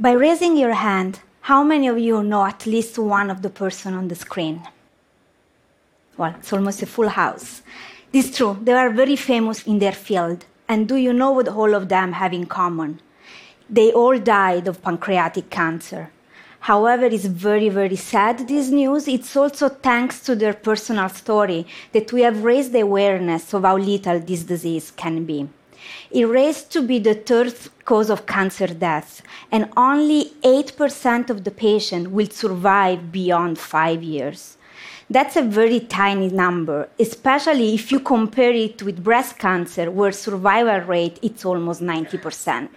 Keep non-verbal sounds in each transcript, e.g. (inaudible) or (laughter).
By raising your hand, how many of you know at least one of the person on the screen? Well, it's almost a full house. This is true. They are very famous in their field. And do you know what all of them have in common? They all died of pancreatic cancer. However, it's very, very sad, this news. It's also thanks to their personal story that we have raised the awareness of how little this disease can be. It raised to be the third cause of cancer deaths, and only 8% of the patients will survive beyond five years. That's a very tiny number, especially if you compare it with breast cancer, where survival rate is almost 90%.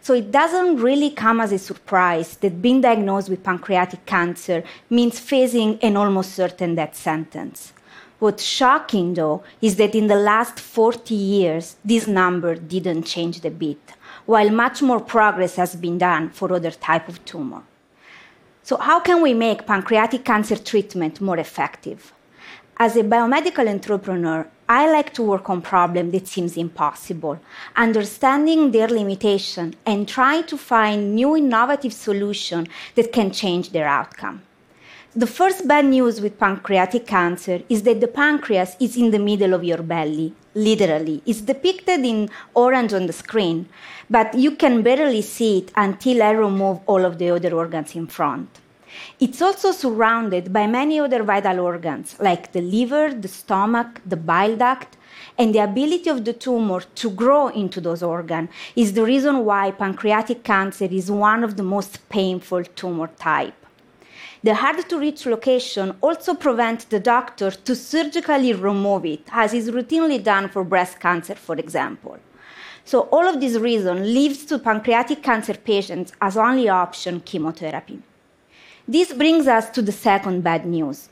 So it doesn't really come as a surprise that being diagnosed with pancreatic cancer means facing an almost certain death sentence. What's shocking, though, is that in the last 40 years, this number didn't change a bit, while much more progress has been done for other type of tumor. So how can we make pancreatic cancer treatment more effective? As a biomedical entrepreneur, I like to work on problems that seems impossible, understanding their limitation and try to find new innovative solutions that can change their outcome. The first bad news with pancreatic cancer is that the pancreas is in the middle of your belly, literally. It's depicted in orange on the screen, but you can barely see it until I remove all of the other organs in front. It's also surrounded by many other vital organs, like the liver, the stomach, the bile duct, and the ability of the tumor to grow into those organs is the reason why pancreatic cancer is one of the most painful tumor type. The hard to reach location also prevents the doctor to surgically remove it, as is routinely done for breast cancer, for example. So all of this reason leaves to pancreatic cancer patients as only option chemotherapy. This brings us to the second bad news.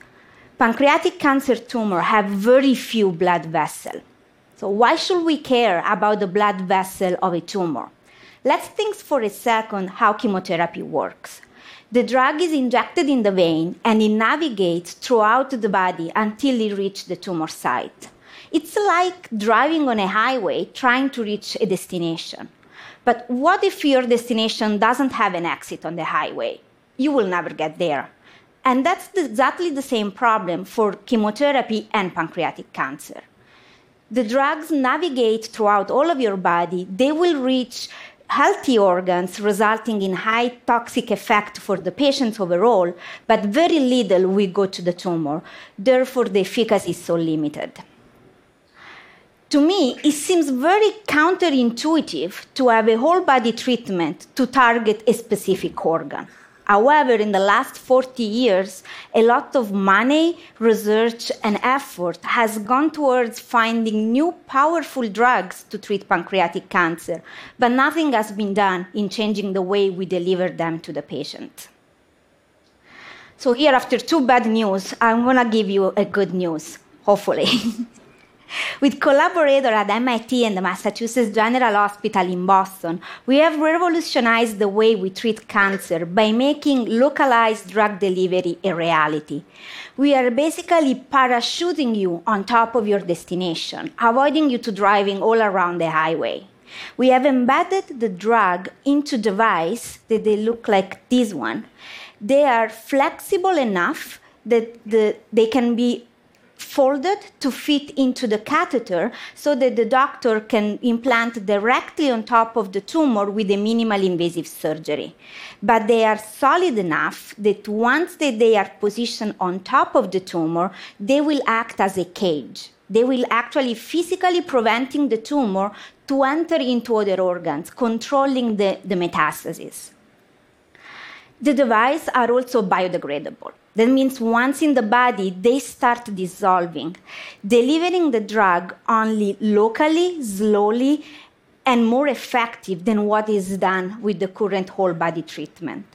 Pancreatic cancer tumor have very few blood vessels. So why should we care about the blood vessel of a tumor? Let's think for a second how chemotherapy works. The drug is injected in the vein and it navigates throughout the body until it reaches the tumor site. It's like driving on a highway trying to reach a destination. But what if your destination doesn't have an exit on the highway? you will never get there. And that's exactly the same problem for chemotherapy and pancreatic cancer. The drugs navigate throughout all of your body, they will reach healthy organs, resulting in high toxic effect for the patients overall, but very little we go to the tumor. Therefore, the efficacy is so limited. To me, it seems very counterintuitive to have a whole body treatment to target a specific organ. However, in the last 40 years, a lot of money, research, and effort has gone towards finding new powerful drugs to treat pancreatic cancer, but nothing has been done in changing the way we deliver them to the patient. So, here, after two bad news, I'm gonna give you a good news, hopefully. (laughs) With collaborators at MIT and the Massachusetts General Hospital in Boston, we have revolutionized the way we treat cancer by making localized drug delivery a reality. We are basically parachuting you on top of your destination, avoiding you to driving all around the highway. We have embedded the drug into device that they look like this one. They are flexible enough that the, they can be folded to fit into the catheter so that the doctor can implant directly on top of the tumor with a minimal invasive surgery. But they are solid enough that once that they are positioned on top of the tumor, they will act as a cage. They will actually physically preventing the tumor to enter into other organs, controlling the, the metastasis. The devices are also biodegradable. That means once in the body, they start dissolving, delivering the drug only locally, slowly, and more effective than what is done with the current whole body treatment.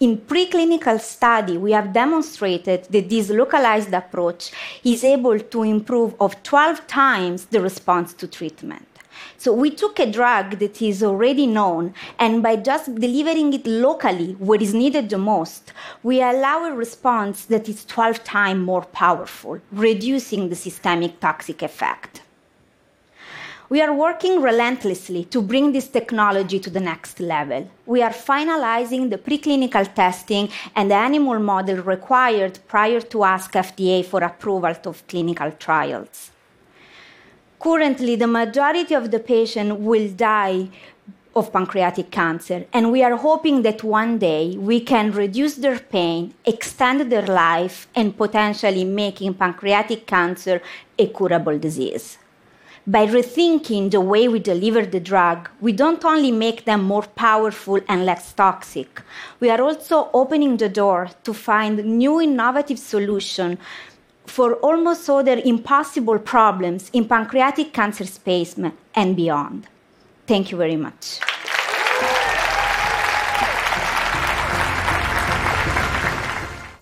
In preclinical study, we have demonstrated that this localized approach is able to improve of 12 times the response to treatment. So we took a drug that is already known, and by just delivering it locally where is needed the most, we allow a response that is 12 times more powerful, reducing the systemic toxic effect. We are working relentlessly to bring this technology to the next level. We are finalizing the preclinical testing and the animal model required prior to ask FDA for approval of clinical trials. Currently, the majority of the patients will die of pancreatic cancer, and we are hoping that one day we can reduce their pain, extend their life, and potentially making pancreatic cancer a curable disease. By rethinking the way we deliver the drug, we don't only make them more powerful and less toxic, we are also opening the door to find new innovative solutions for almost other impossible problems in pancreatic cancer space and beyond. Thank you very much.